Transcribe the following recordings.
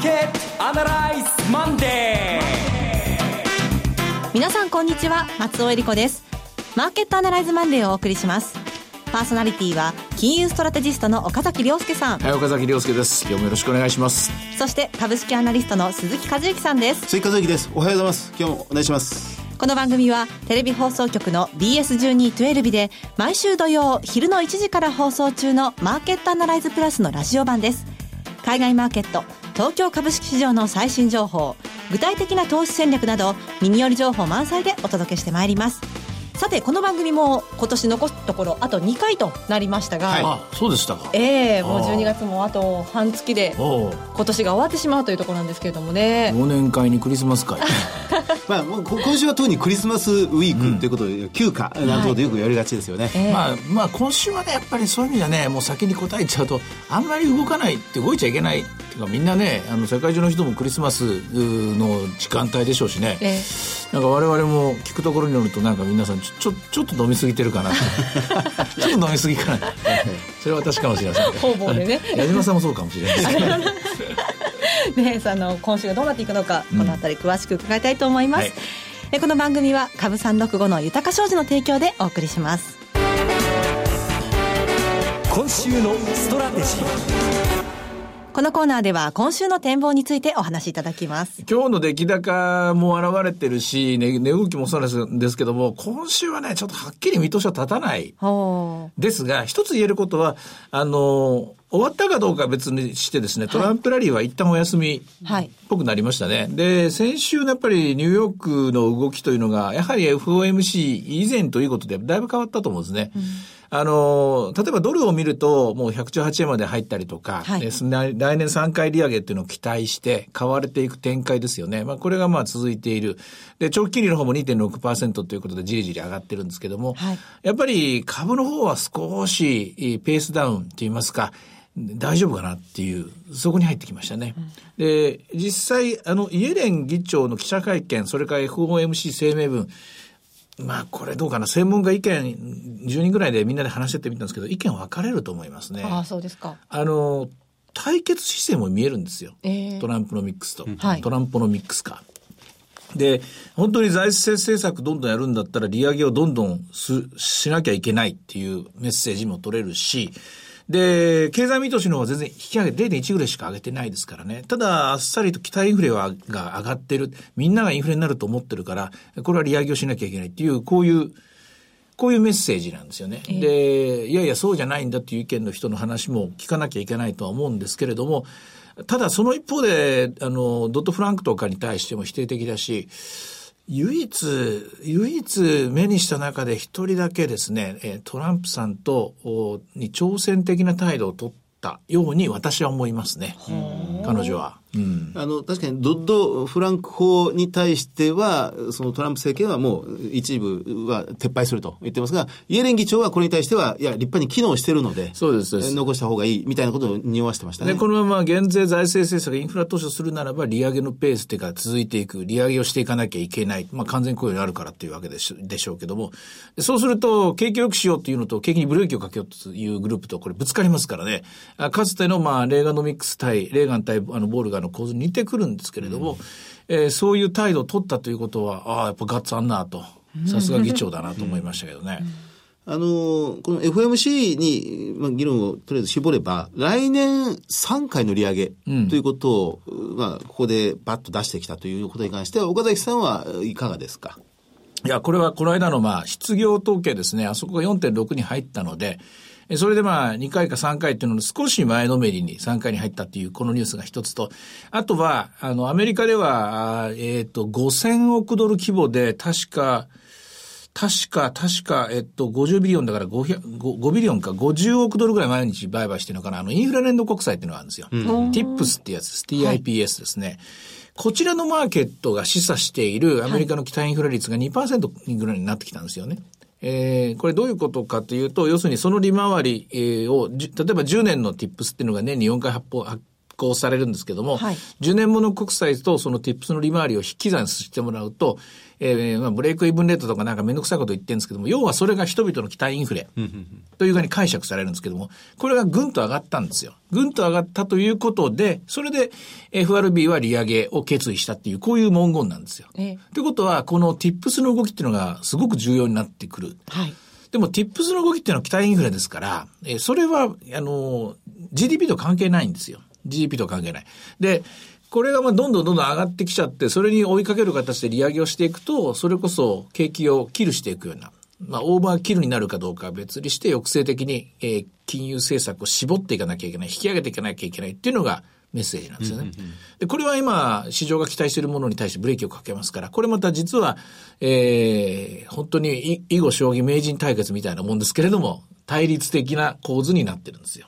ーケットアナライズマンデー。皆さんこんにちは松尾英里子です。マーケットアナライズマンデーをお送りします。パーソナリティは金融ストラテジストの岡崎良介さん。はい岡崎良介です。今日もよろしくお願いします。そして株式アナリストの鈴木一之さんです。鈴木一之です。おはようございます。今日もお願いします。この番組はテレビ放送局の BS1212 で毎週土曜昼の1時から放送中のマーケットアナライズプラスのラジオ版です。海外マーケット東京株式市場の最新情報具体的な投資戦略など耳寄り情報満載でお届けしてまいります。さてこの番組も今年残すところあと2回となりましたが、はい、あそうでしたか。ええー、もう12月もあと半月で今年が終わってしまうというところなんですけれどもね。忘年会にクリスマス会。まあもう今週は特にクリスマスウィークということで、うん、休暇なんてことよくやりがちですよね、はい。えー、まあまあ今週はねやっぱりそういう意味じゃねもう先に答えちゃうとあんまり動かないって動いちゃいけないみんなねあの世界中の人もクリスマスの時間帯でしょうしね、えーなんか我々も聞くところによるとなんか皆さんちょちょちょっと飲みすぎてるかな。ちょっと飲みすぎかな。それは私かもしれません。方々でね。矢島さんもそうかもしれない ねあの今週がどうなっていくのか、この辺り詳しく伺いたいと思います、はい、この番組は株三六五の豊か商事の提供でお送りします。今週のストラテジーこのコーナーでは今週の展望についてお話しいただきます。今日の出来高も現れてるし、値、ね、動きもそうなんですけども、今週はね、ちょっとはっきり見通しは立たない。ですが、一つ言えることは、あの、終わったかどうかは別にしてですね、トランプラリーは一旦お休みっぽくなりましたね。はい、で、先週のやっぱりニューヨークの動きというのが、やはり FOMC 以前ということでだいぶ変わったと思うんですね。うんあの、例えばドルを見ると、もう118円まで入ったりとか、はい、来年3回利上げっていうのを期待して、買われていく展開ですよね。まあ、これがまあ続いている。で、長期金利の方も2.6%ということでじりじり上がってるんですけども、はい、やっぱり株の方は少しペースダウンといいますか、大丈夫かなっていう、そこに入ってきましたね。うん、で、実際、あの、イエレン議長の記者会見、それから FOMC 声明文、まあ、これどうかな。専門家意見、10人ぐらいでみんなで話してってみたんですけど、意見分かれると思いますね。ああ、そうですか。あの、対決姿勢も見えるんですよ。えー、トランプのミックスと。トランプのミックスか。で、本当に財政政策どんどんやるんだったら利上げをどんどんしなきゃいけないっていうメッセージも取れるし、で、経済見通しの方は全然引き上げ、0.1ぐらいしか上げてないですからね。ただ、あっさりと期待インフレはが上がってる。みんながインフレになると思ってるから、これは利上げをしなきゃいけないっていう、こういう、こういうメッセージなんですよね。えー、で、いやいや、そうじゃないんだっていう意見の人の話も聞かなきゃいけないとは思うんですけれども、ただその一方で、あの、ドットフランクとかに対しても否定的だし、唯一、唯一目にした中で一人だけですね、トランプさんと、に挑戦的な態度を取ったように私は思いますね。彼女は。うん、あの、確かにドッド・フランク法に対しては、そのトランプ政権はもう一部は撤廃すると言ってますが、イエレン議長はこれに対しては、いや、立派に機能してるので、そうです。残した方がいいみたいなことを匂わしてましたね。このまま減税財政政策、インフラ投資するならば、利上げのペースっていうか続いていく、利上げをしていかなきゃいけない。まあ、完全雇用にあるからっていうわけでしでしょうけども、そうすると、景気良くしようっていうのと、景気にブレーキをかけようというグループとこれぶつかりますからね。かつての、まあ、レーガノミックス対、レーガン対あのボールガーの構図に似てくるるんですけれども、うん、えー、そういう態度を取ったということは、ああ、やっぱガッツあんなと、さすが議長だなと思いましたけどね。あの、この FMC に、まあ、議論をとりあえず絞れば、来年3回の利上げということを、うん、まあ、ここでバッと出してきたということに関しては、岡崎さんはいかがですか？いや、これはこの間のまあ、失業統計ですね、あそこが4.6に入ったので、それでまあ、2回か3回っていうのの少し前のめりに3回に入ったっていうこのニュースが一つと、あとは、あの、アメリカでは、えっ、ー、と、5000億ドル規模で、確か、確か、確か、えっと、50ビリオンだから 5, 5ビリオンか、50億ドルぐらい毎日売買してるのかな。あの、インフラ連動国債っていうのがあるんですよ。うん、TIPS ってやつです。TIPS ですね。はいこちらのマーケットが示唆しているアメリカの期待インフレ率が2%ぐらいになってきたんですよね。えー、これどういうことかというと、要するにその利回りを、例えば10年の tips っていうのが年に4回発行、発行されるんですけども、はい、10年もの国債とその TIPS の利回りを引き算してもらうと、えー、まあブレイクイブンレートとかなんかめんどくさいこと言ってるんですけども、要はそれが人々の期待インフレというふうに解釈されるんですけども、これがぐんと上がったんですよ。ぐんと上がったということで、それで FRB は利上げを決意したっていう、こういう文言なんですよ。と、えいうことは、この TIPS の動きっていうのがすごく重要になってくる。はい。でも、TIPS の動きっていうのは期待インフレですから、えー、それは、あの、GDP と関係ないんですよ。GDP と関係ない。で、これがまあどんどんどんどん上がってきちゃって、それに追いかける形で利上げをしていくと、それこそ景気をキルしていくような、まあ、オーバーキルになるかどうかは別にして抑制的に、えー、金融政策を絞っていかなきゃいけない、引き上げていかなきゃいけないっていうのがメッセージなんですよね。で、これは今、市場が期待しているものに対してブレーキをかけますから、これまた実は、えー、本当に囲碁将棋名人対決みたいなもんですけれども、対立的な構図になってるんですよ。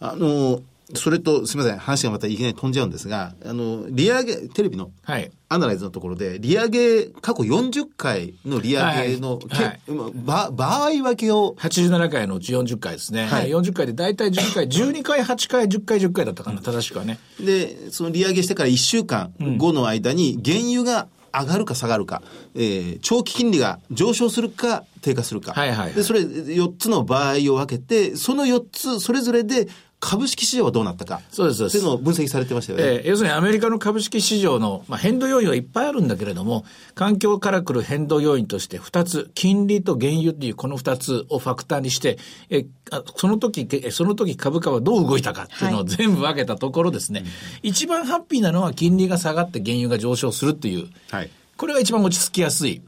あの、それと、すみません、話がまたいきなり飛んじゃうんですが、あの、利上げ、テレビの、はい。アナライズのところで、利上げ、過去40回の利上げの、はいはい、場合分けを。87回のうち40回ですね。はい。40回で大体10回、12回、8回、10回、10回だったかな、正しくはね。で、その利上げしてから1週間後の間に、原油が上がるか下がるか、えー、長期金利が上昇するか低下するか。はいはい、はい、で、それ4つの場合を分けて、その4つそれぞれで株式市場はどうなったか。そうです。っていうのを分析されてましたよね。えー、要するにアメリカの株式市場の、まあ、変動要因はいっぱいあるんだけれども、環境から来る変動要因として2つ、金利と原油っていうこの2つをファクターにして、えあその時、その時株価はどう動いたかっていうのを全部分けたところですね、はい、一番ハッピーなのは金利が下がって原油が上昇するっていう。はいこれが一番落ち着きやすい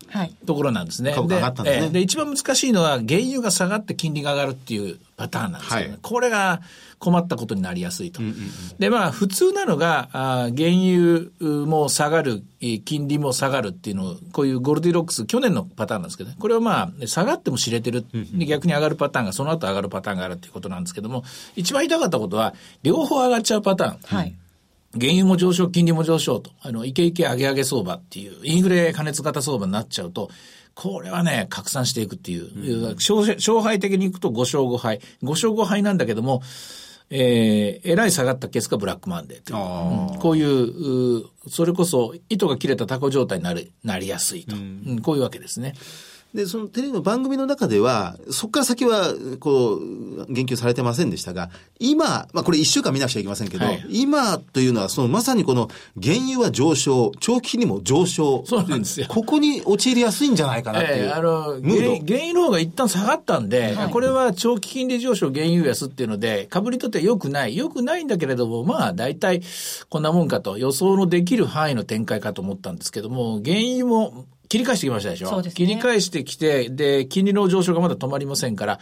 ところなんですね。はい、で、ね、で、一番難しいのは原油が下がって金利が上がるっていうパターンなんですよね。はい、これが困ったことになりやすいと。うんうんうん、で、まあ、普通なのが、あ原油も下がる、金利も下がるっていうのを、こういうゴルディロックス、去年のパターンなんですけどね。これはまあ、下がっても知れてる。で逆に上がるパターンが、その後上がるパターンがあるっていうことなんですけども、一番言いたかったことは、両方上がっちゃうパターン。はい原油も上昇、金利も上昇と、あの、イケイケ上げ上げ相場っていう、インフレ加熱型相場になっちゃうと、これはね、拡散していくっていう、うん、勝敗的にいくと5勝5敗。5勝5敗なんだけども、えー、えらい下がったケースがブラックマンデーという、うん、こういうう、それこそ糸が切れたタコ状態になり、なりやすいと、うん、こういうわけですね。で、そのテレビの番組の中では、そこから先は、こう、言及されてませんでしたが、今、まあこれ一週間見なくちゃいけませんけど、はい、今というのは、そのまさにこの原油は上昇、長期にも上昇。そうなんですよ。ここに陥りやすいんじゃないかなっていう。えー、あの原、原油の方が一旦下がったんで、はい、これは長期金利上昇、原油安っていうので、株にとっては良くない。良くないんだけれども、まあ大体こんなもんかと、予想のできる範囲の展開かと思ったんですけども、原油も切り返してきましたでしょ？そうです、ね、切り返してきて、で、金利の上昇がまだ止まりませんから、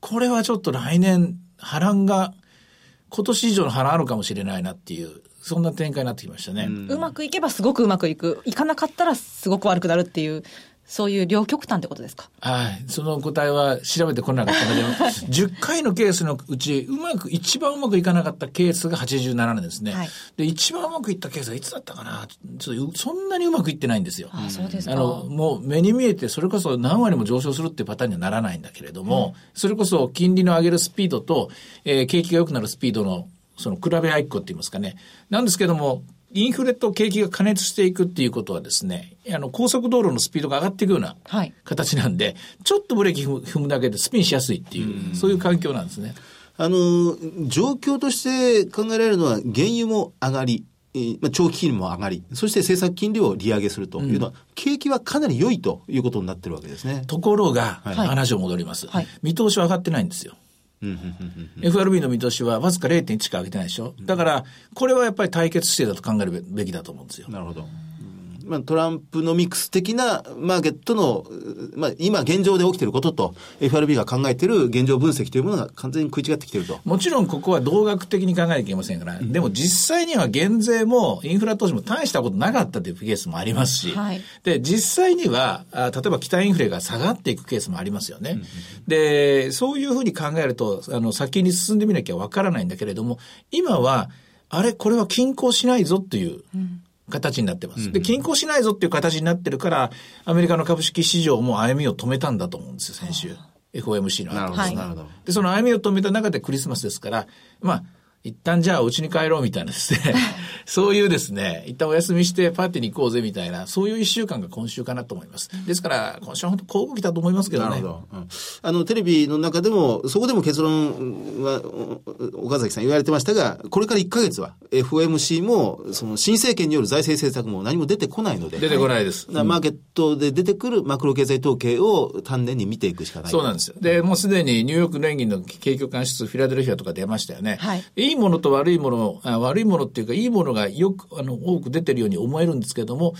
これはちょっと来年、波乱が、今年以上の波乱あるかもしれないなっていう、そんな展開になってきましたね。うまくいけばすごくうまくいく。いかなかったらすごく悪くなるっていう。そういう両極端ってことですか？はい。その答えは調べてこなかったので、10回のケースのうち、うまく、一番うまくいかなかったケースが87年ですね。はい、で、一番うまくいったケースはいつだったかな？ちょっとそんなにうまくいってないんですよ。あそうですあの、もう目に見えて、それこそ何割も上昇するっていうパターンにはならないんだけれども、うん、それこそ金利の上げるスピードと、えー、景気が良くなるスピードの、その比べ合いっこって言いますかね。なんですけども、インフレと景気が加熱していくっていうことはですね、あの、高速道路のスピードが上がっていくような形なんで、はい、ちょっとブレーキ踏むだけでスピンしやすいっていう、うそういう環境なんですね。あの、状況として考えられるのは、原油も上がり、えー、まあ、長期金利も上がり、そして政策金利を利上げするというのは、うん、景気はかなり良いということになってるわけですね。ところが、はい、話を戻ります、はい。見通しは上がってないんですよ。FRB の見通しはわずか0.1しか上げてないでしょ。だから、これはやっぱり対決姿勢だと考えるべきだと思うんですよ。なるほど。まあ、トランプのミクス的なマーケットの、まあ、今現状で起きていることと、FRB が考えている現状分析というものが完全に食い違ってきていると。もちろんここは同学的に考えなきゃいけませんから、うん、でも実際には減税もインフラ投資も大したことなかったというケースもありますし、はい、で、実際には、あ例えば期待インフレが下がっていくケースもありますよね。うん、で、そういうふうに考えると、あの、先に進んでみなきゃわからないんだけれども、今は、あれ、これは均衡しないぞっていう、うん形になってます。で、均衡しないぞっていう形になってるから、アメリカの株式市場も歩みを止めたんだと思うんですよ、先週。FOMC の後なるほど。で、その歩みを止めた中でクリスマスですから、まあ、一旦じゃあお家に帰ろうみたいなですね、そういうですね、一旦お休みしてパーティーに行こうぜみたいな、そういう一週間が今週かなと思います。ですから、今週は本当、こう動きだと思いますけどね。なるほど。うん、あの、テレビの中でも、そこでも結論は、岡崎さん言われてましたが、これから1か月は、FOMC も、その新政権による財政政策も何も出てこないので。出てこないです。マーケットで出てくるマクロ経済統計を丹念に見ていくしかない。そうなんですよ。で、もうすでにニューヨーク連銀の景況感指数、フィラデルフィアとか出ましたよね。はい。いいものと悪いもの、悪いものっていうか、いいものがよく、あの、多く出てるように思えるんですけども、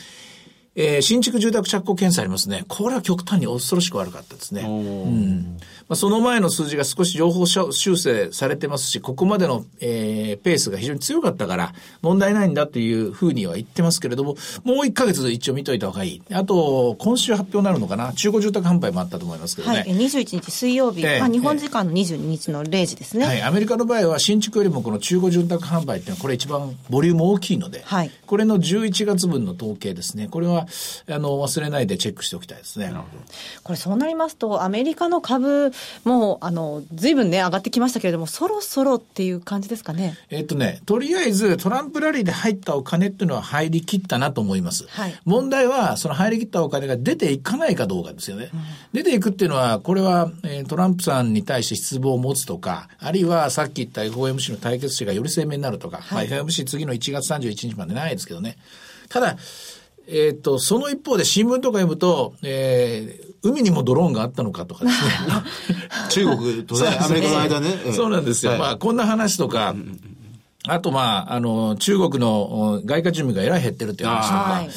えー、新築住宅着工検査ありますね。これは極端に恐ろしく悪かったですね。うん。まあ、その前の数字が少し情報修正されてますし、ここまでの、えー、ペースが非常に強かったから、問題ないんだっていうふうには言ってますけれども、もう1ヶ月一応見といた方がいい。あと、今週発表になるのかな？中古住宅販売もあったと思いますけどね。はい、21日水曜日、えー、まあ、日本時間の22日の0時ですね、はい、アメリカの場合は新築よりもこの中古住宅販売っていうのはこれ一番ボリューム大きいので、はい、これの11月分の統計ですね。これは、あの、忘れないでチェックしておきたいですね。これそうなりますと、アメリカの株も、あの、ずいぶんね、上がってきましたけれども、そろそろっていう感じですかね？えっとね、とりあえずトランプラリーで入ったお金っていうのは入りきったなと思います。はい、問題は、その入りきったお金が出ていかないかどうかですよね。うん、出ていくっていうのは、これは、えー、トランプさんに対して失望を持つとか、あるいはさっき言った FOMC の対決者がより鮮明になるとか、はい、まあ、FOMC 次の1月31日までないですけどね。ただ、えっ、ー、と、その一方で新聞とか読むと、えー、海にもドローンがあったのかとかですね。中国とね、アメリカの間ね。そうなんですよ。はい、まあ、こんな話とか、あと、まあ、あの、中国の外貨準備がえらい減ってるっていう話とか、はい、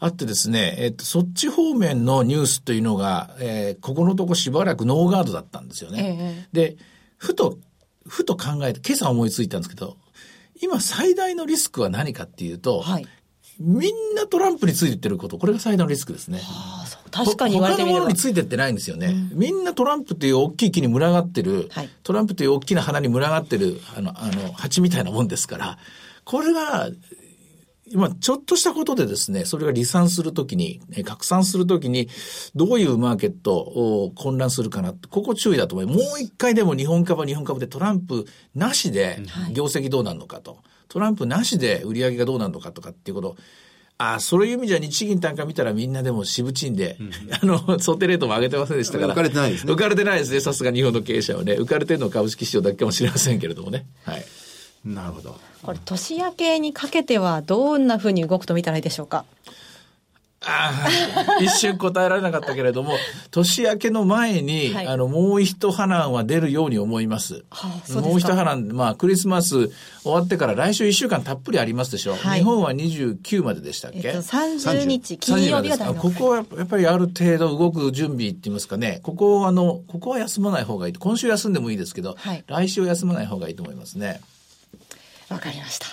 あってですね、えっと、そっち方面のニュースというのが、えー、ここのとこしばらくノーガードだったんですよね。えー、で、ふと、ふと考えて、今朝思いついたんですけど、今最大のリスクは何かっていうと、はい、みんなトランプについてってること、これが最大のリスクですね。はあ、確かに言われてみれば。他のものについてってないんですよね。うん、みんなトランプっていう大きい木に群がってる、はい、トランプという大きな花に群がってる、あの、あの、蜂みたいなもんですから、これが、今、ちょっとしたことでですね、それが離散するときに、拡散するときに、どういうマーケットを混乱するかなここ注意だと思います。もう一回でも日本株は日本株でトランプなしで業績どうなるのかと。はいトランプなしで売り上げがどうなるのかとかっていうこと、ああ、そういう意味じゃ日銀単価見たらみんなでも渋賃で、うん、あの、想定レートも上げてませんでしたから。浮かれてないですね。浮かれてないですね。さすが日本の経営者はね。浮かれてるのは株式市場だけかもしれませんけれどもね。はい。なるほど。これ、年明けにかけてはどんなふうに動くと見たらいいでしょうか？ああ、一瞬答えられなかったけれども、年明けの前に、はい、あの、もう一波乱は出るように思います。はあ、もう一波乱、まあ、クリスマス終わってから来週一週間たっぷりありますでしょう。はい、日本は29まででしたっけ、えっと、30日、金曜日が大ここはやっぱりある程度動く準備って言いますかね、ここあの、ここは休まない方がいい。今週休んでもいいですけど、はい、来週休まない方がいいと思いますね。わかりました。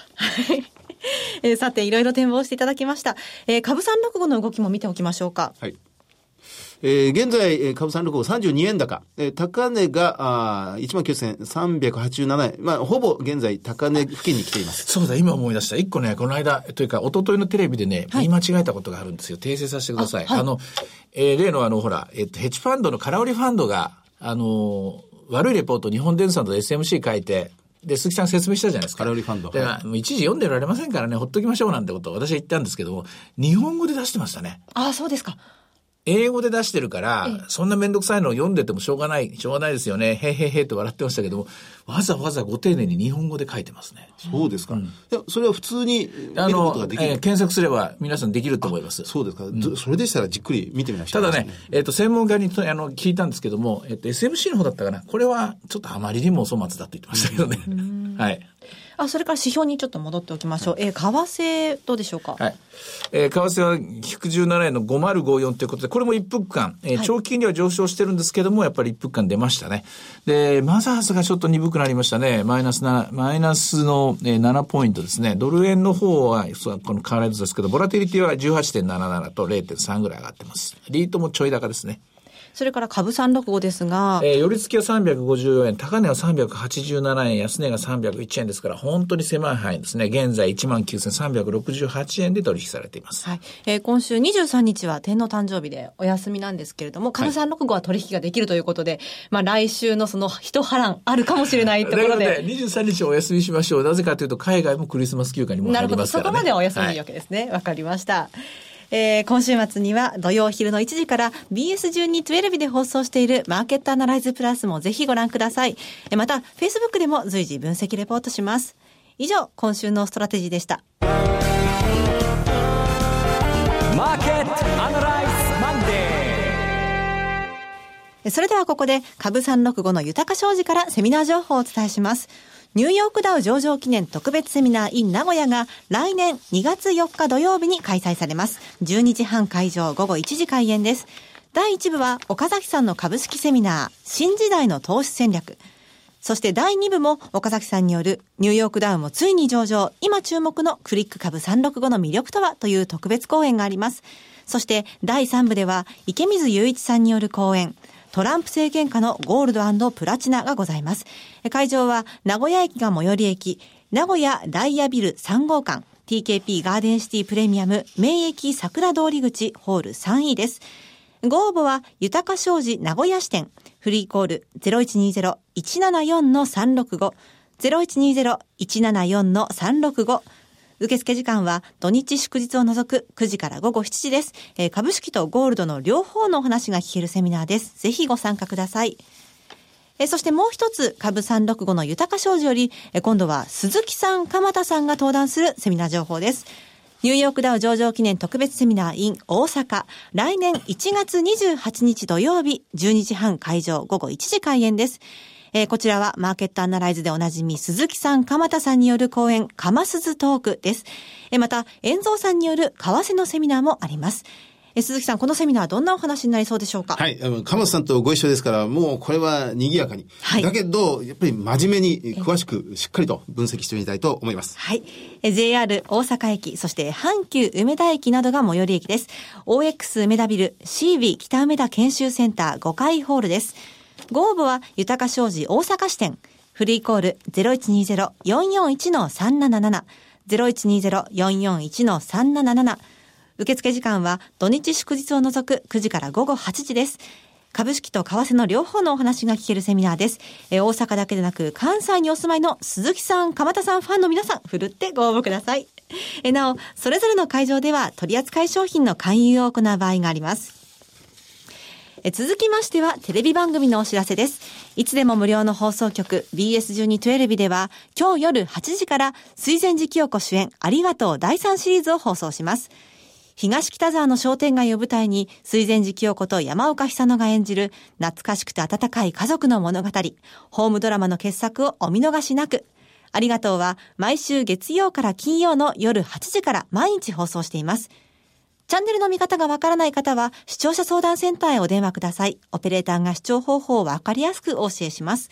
えー、さて、いろいろ展望していただきました。えー、株三六五の動きも見ておきましょうか。はい。えー、現在、株三六五32円高。えー、高値が、あ19,387円。まあ、ほぼ現在、高値付近に来ています。そうだ、今思い出した。一個ね、この間、というか、一昨日のテレビでね、言い間違えたことがあるんですよ。訂正させてください。あはい、あの、えー、例のあの、ほら、えっ、と、ヘッジファンドの空売りファンドが、あの悪いレポート、日本電産と SMC 書いて、で、鈴木さん説明したじゃないですか。カロリーファンド。で、はい、一時読んでられませんからね、ほっときましょうなんてことを私は言ったんですけども、日本語で出してましたね。ああ、そうですか。英語で出してるから、そんなめんどくさいのを読んでてもしょうがない、しょうがないですよね。へへへと笑ってましたけども、わざわざご丁寧に日本語で書いてますね。そうですか。うん、いや、それは普通にあの、えー、検索すれば皆さんできると思います。そうですか、うん、それでしたらじっくり見てみました、ね、ただね、えっ、ー、と、専門家にあの聞いたんですけども、えっ、ー、と、SMC の方だったかな。これはちょっとあまりにも粗末だって言ってましたけどね。はい。あ、それから指標にちょっと戻っておきましょう。はい、えー、為替どうでしょうか？はい。えー、為替は117円の5054ということで、これも一服間、えー、長期金利は上昇してるんですけども、やっぱり一服間出ましたね。で、マザーズがちょっと鈍くなりましたね。マイナスな、マイナスの、えー、7ポイントですね。ドル円の方は、この変わらずですけど、ボラティリティは18.77と0.3ぐらい上がってます。リートもちょい高ですね。それから株365ですが。えー、寄り付きは354円、高値は387円、安値が301円ですから、本当に狭い範囲ですね。現在19,368円で取引されています。はい。えー、今週23日は天皇誕生日でお休みなんですけれども、株365は取引ができるということで、はい、まあ来週のその一波乱あるかもしれないところで。で23日お休みしましょう。なぜかというと、海外もクリスマス休暇にも入りますから、ね、なるほど。そこまでお休みわけですね。わ、はい、かりました。えー、今週末には土曜昼の1時から BS1212 で放送しているマーケットアナライズプラスもぜひご覧ください。また、Facebook でも随時分析レポートします。以上、今週のストラテジーでした。マーケットアナライズマンデーそれではここで株365の豊商事からセミナー情報をお伝えします。ニューヨークダウ上場記念特別セミナー in 名古屋が来年2月4日土曜日に開催されます。12時半会場午後1時開演です。第1部は岡崎さんの株式セミナー新時代の投資戦略。そして第2部も岡崎さんによるニューヨークダウンもついに上場、今注目のクリック株365の魅力とはという特別講演があります。そして第3部では池水雄一さんによる講演、トランプ政権下のゴールドプラチナがございます。会場は名古屋駅が最寄り駅、名古屋ダイヤビル3号館、TKP ガーデンシティプレミアム名駅桜通り口ホール3位です。ご応募は豊か商事名古屋支店、フリーコール0120-174-365、0120-174-365、受付時間は土日祝日を除く9時から午後7時です。えー、株式とゴールドの両方のお話が聞けるセミナーです。ぜひご参加ください。え、そしてもう一つ、株365の豊か商事より、え、今度は鈴木さん、鎌田さんが登壇するセミナー情報です。ニューヨークダウ上場記念特別セミナー in 大阪。来年1月28日土曜日、12時半会場午後1時開演です。えー、こちらはマーケットアナライズでおなじみ鈴木さん、鎌田さんによる講演、かますずトークです。えー、また、遠蔵さんによる為替のセミナーもあります。え鈴木さん、このセミナーどんなお話になりそうでしょうか？はい。あの、鎌田さんとご一緒ですから、もうこれは賑やかに。はい。だけど、やっぱり真面目に詳しく、しっかりと分析してみたいと思います。はい。え JR 大阪駅、そして阪急梅田駅などが最寄り駅です。OX 梅田ビル CB 北梅田研修センター5階ホールです。ご応募は、豊か商事大阪支店。フリーコール0120-441-377。0120-441-377。受付時間は土日祝日を除く9時から午後8時です。株式と為替の両方のお話が聞けるセミナーです。え大阪だけでなく関西にお住まいの鈴木さん、鎌田さんファンの皆さん、ふるってご応募ください。えなお、それぞれの会場では取扱い商品の勧誘を行う場合があります。え続きましてはテレビ番組のお知らせです。いつでも無料の放送局 BS1212 では今日夜8時から水前寺清子主演ありがとう第3シリーズを放送します。東北沢の商店街を舞台に水前寺清子と山岡久乃が演じる懐かしくて温かい家族の物語、ホームドラマの傑作をお見逃しなく。ありがとうは毎週月曜から金曜の夜8時から毎日放送しています。チャンネルの見方がわからない方は、視聴者相談センターへお電話ください。オペレーターが視聴方法をわかりやすくお教えします。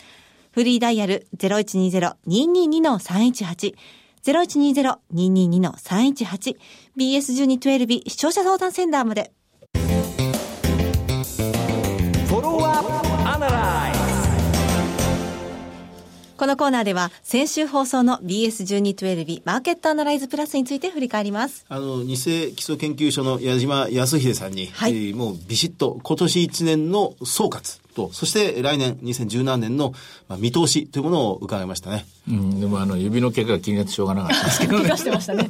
フリーダイヤル0120-222-318。0120-222-318。BS1212 視聴者相談センターまで。このコーナーでは先週放送の BS1212 マーケットアナライズプラスについて振り返ります。あの、偽基礎研究所の矢島康秀さんに、はい、えー、もうビシッと今年1年の総括と、そして来年2017年の、まあ、見通しというものを伺いましたね。うん、でもあの、指の毛が気になってしょうがなかったですけど、ね。怪我してましたね。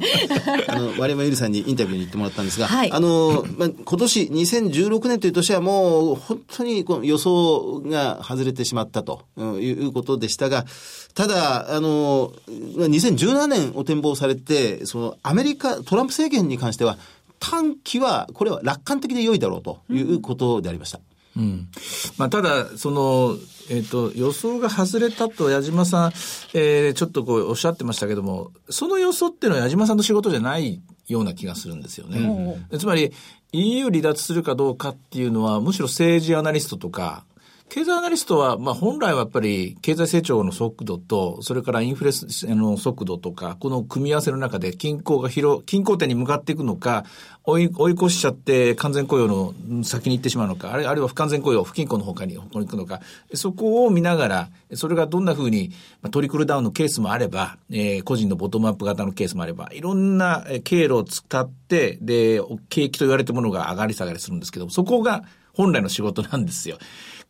あの、我山ゆりさんにインタビューに行ってもらったんですが、はい、あの、まあ、今年2016年という年はもう本当にこの予想が外れてしまったということでしたが、ただ、あの、2017年を展望されて、そのアメリカ、トランプ政権に関しては、短期は、これは楽観的で良いだろうということでありました。うんうん。まあ、ただ、その、えっ、ー、と、予想が外れたと矢島さん、えー、ちょっとこうおっしゃってましたけども、その予想っていうのは矢島さんの仕事じゃないような気がするんですよね。うん、つまり、EU 離脱するかどうかっていうのは、むしろ政治アナリストとか、経済アナリストは、まあ本来はやっぱり経済成長の速度と、それからインフレの速度とか、この組み合わせの中で均衡が広、均衡点に向かっていくのか、追い、追い越しちゃって完全雇用の先に行ってしまうのか、あるいは不完全雇用、不均衡の他に、行くのか、そこを見ながら、それがどんなふうに、まあ、トリクルダウンのケースもあれば、えー、個人のボトムアップ型のケースもあれば、いろんな経路を使って、で、景気と言われてるものが上がり下がりするんですけど、そこが本来の仕事なんですよ。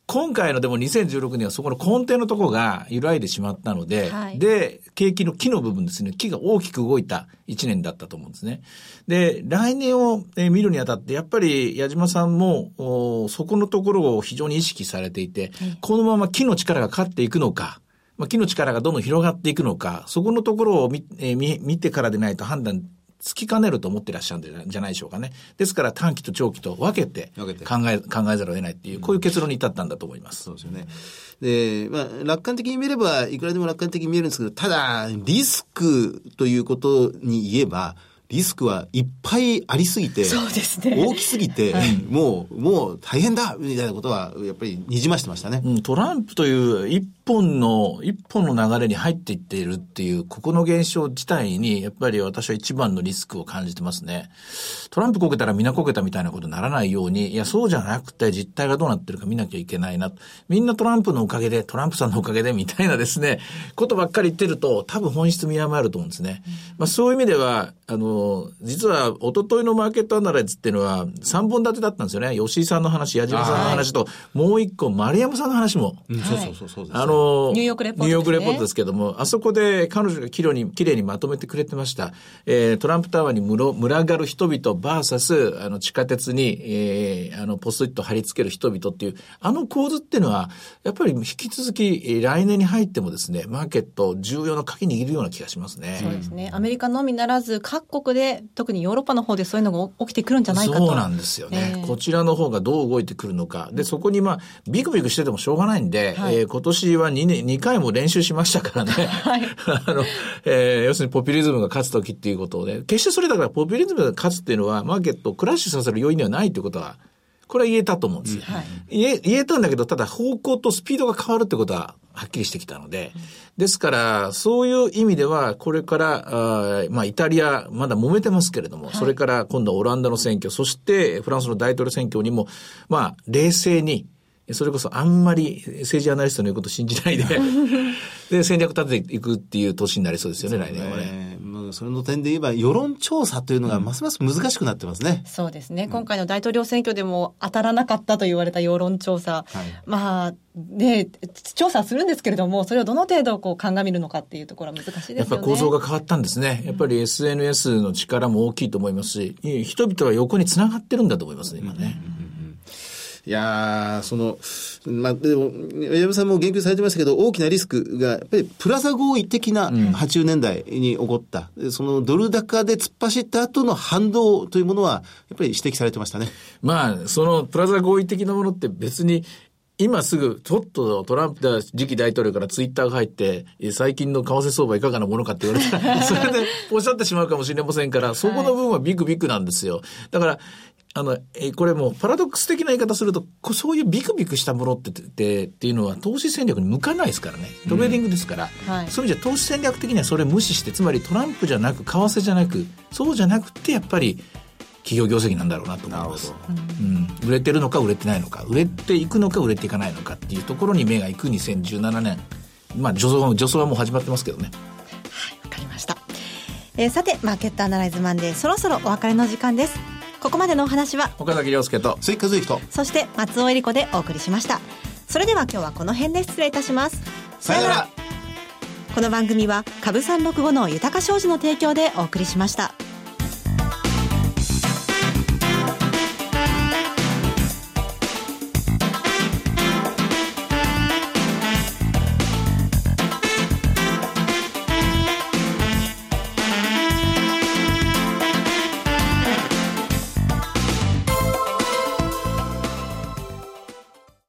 今回のでも2016年はそこの根底のところが揺らいでしまったので、はい、で、景気の木の部分ですね、木が大きく動いた1年だったと思うんですね。で、来年を見るにあたって、やっぱり矢島さんも、そこのところを非常に意識されていて、このまま木の力が勝っていくのか、まあ、木の力がどんどん広がっていくのか、そこのところを見,、えー、見見てからでないと判断つきかねると思ってらっしゃるんじゃないでしょうかね。ですから短期と長期と分けて考え考えざるを得ないっていう、こういう結論に至ったんだと思います。そうですよね。で、まあ、楽観的に見れば、いくらでも楽観的に見えるんですけど、ただ、リスクということに言えば、リスクはいっぱいありすぎて、そうですね。大きすぎて、はい、もう、もう大変だみたいなことは、やっぱりにじましてましたね。うん、トランプという一本の、一本の流れに入っていっているっていう、ここの現象自体に、やっぱり私は一番のリスクを感じてますね。トランプこけたらみんなこけたみたいなことにならないように、いや、そうじゃなくて実態がどうなってるか見なきゃいけないな。みんなトランプのおかげで、トランプさんのおかげで、みたいなですね、ことばっかり言ってると、多分本質見誤ると思うんですね。まあそういう意味では、あの、実は、一昨日のマーケットアナライズっていうのは、3本立てだったんですよね。吉井さんの話、矢島さんの話と、もう一個、丸山さんの話も。うん、そうそうそうそう、あの、ニューヨークレポート、ね、ニューヨークレポートですけども、あそこで彼女がきれいに、綺麗にまとめてくれてました。えー、トランプタワーに群がる人々バーサス、あの、地下鉄に、えー、あの、ポストイット貼り付ける人々っていう、あの構図っていうのは、やっぱり引き続き、来年に入ってもですね、マーケット重要な鍵握るような気がしますね。そうですね。アメリカのみならず、各国で特にヨーロッパの方でそういうのが起きてくるんじゃないかと。そうなんですよね。えー、こちらの方がどう動いてくるのか。で、そこにまあ、ビクビクしててもしょうがないんで、はい、えー、今年は2年、2回も練習しましたからね。はい。あの、えー、要するにポピュリズムが勝つ時っていうことで、決してそれだからポピュリズムが勝つっていうのは、マーケットをクラッシュさせる要因ではないってことは、これは言えたと思うんですよ。はい、言え、言えたんだけど、ただ方向とスピードが変わるってことは、はっきりしてきたので、ですから、そういう意味では、これから、あまあ、イタリア、まだ揉めてますけれども、はい、それから今度はオランダの選挙、そしてフランスの大統領選挙にも、まあ、冷静に、それこそあんまり政治アナリストの言うこと信じないで で、戦略立てていくっていう年になりそうですよね、来年はね。それの点で言えば、世論調査というのがますます難しくなってますね。うん、そうですね。今回の大統領選挙でも当たらなかったと言われた世論調査。はい、まあ、で、調査するんですけれども、それをどの程度こう鑑みるのかっていうところは難しいですよね。やっぱ構造が変わったんですね。やっぱり SNS の力も大きいと思いますし、人々は横につながってるんだと思いますね、今ね。うんいやその、まあ、でも、矢山さんも言及されてましたけど、大きなリスクが、やっぱりプラザ合意的な80年代に起こった、うん、そのドル高で突っ走った後の反動というものは、やっぱり指摘されてましたね。まあ、そのプラザ合意的なものって別に、今すぐ、ちょっとトランプ次期大統領からツイッターが入って、最近の為替相場いかがなものかって言われたら、それでおっしゃってしまうかもしれませんから、そこの部分はビッグビッグなんですよ。だから、あの、えこれもパラドックス的な言い方すると、そういうビクビクしたものってってっていうのは投資戦略に向かないですからね。トレーディングですから。うんはい、そういう意味じゃ投資戦略的にはそれ無視して、つまりトランプじゃなく、為替じゃなく、そうじゃなくて、やっぱり、企業業績なんだろうなと思います、うん、売れてるのか売れてないのか。売れていくのか売れていかないのかっていうところに目がいく2017年。まあ助走助走はもう始まってますけどね。はいわかりました、えー、さてマーケットアナライズマンデーそろそろお別れの時間ですここまでのお話は岡崎亮介と鈴木和之とそして松尾恵里子でお送りしました。それでは今日はこの辺で失礼いたします。さよなら。この番組は株三六五の豊か商事の提供でお送りしました。